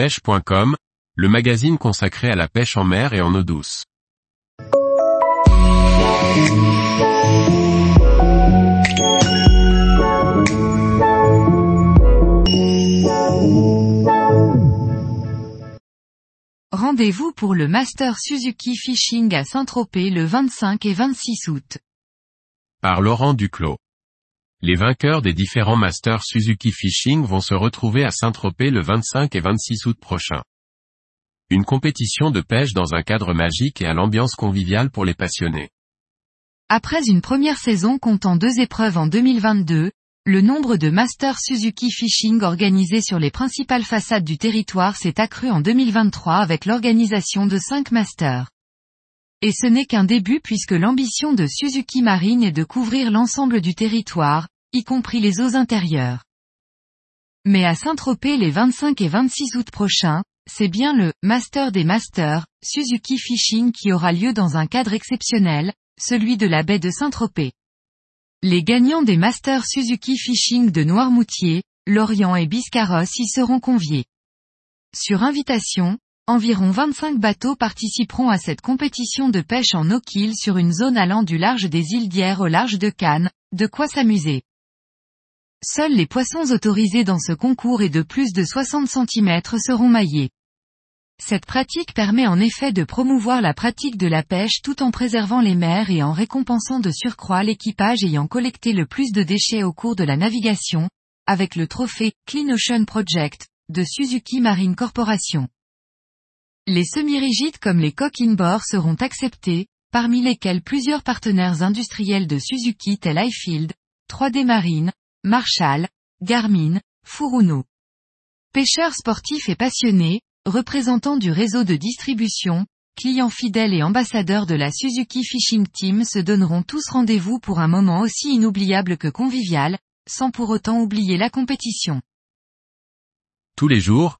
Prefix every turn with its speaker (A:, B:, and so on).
A: pêche.com, le magazine consacré à la pêche en mer et en eau douce.
B: Rendez-vous pour le Master Suzuki Fishing à Saint-Tropez le 25 et 26 août.
A: Par Laurent Duclos. Les vainqueurs des différents Masters Suzuki Fishing vont se retrouver à Saint-Tropez le 25 et 26 août prochain. Une compétition de pêche dans un cadre magique et à l'ambiance conviviale pour les passionnés.
B: Après une première saison comptant deux épreuves en 2022, le nombre de Masters Suzuki Fishing organisés sur les principales façades du territoire s'est accru en 2023 avec l'organisation de 5 Masters. Et ce n'est qu'un début puisque l'ambition de Suzuki Marine est de couvrir l'ensemble du territoire, y compris les eaux intérieures. Mais à Saint-Tropez les 25 et 26 août prochains, c'est bien le Master des Masters, Suzuki Fishing qui aura lieu dans un cadre exceptionnel, celui de la baie de Saint-Tropez. Les gagnants des Masters Suzuki Fishing de Noirmoutier, Lorient et Biscarros y seront conviés. Sur invitation, environ 25 bateaux participeront à cette compétition de pêche en eau sur une zone allant du large des îles d'Hier au large de Cannes, de quoi s'amuser? Seuls les poissons autorisés dans ce concours et de plus de 60 cm seront maillés. Cette pratique permet en effet de promouvoir la pratique de la pêche tout en préservant les mers et en récompensant de surcroît l'équipage ayant collecté le plus de déchets au cours de la navigation, avec le trophée Clean Ocean Project de Suzuki Marine Corporation. Les semi-rigides comme les coques seront acceptés, parmi lesquels plusieurs partenaires industriels de Suzuki tels Highfield, 3D Marine, Marshall, Garmin, Furuno. Pêcheurs sportifs et passionnés, représentants du réseau de distribution, clients fidèles et ambassadeurs de la Suzuki Fishing Team se donneront tous rendez-vous pour un moment aussi inoubliable que convivial, sans pour autant oublier la compétition.
A: Tous les jours,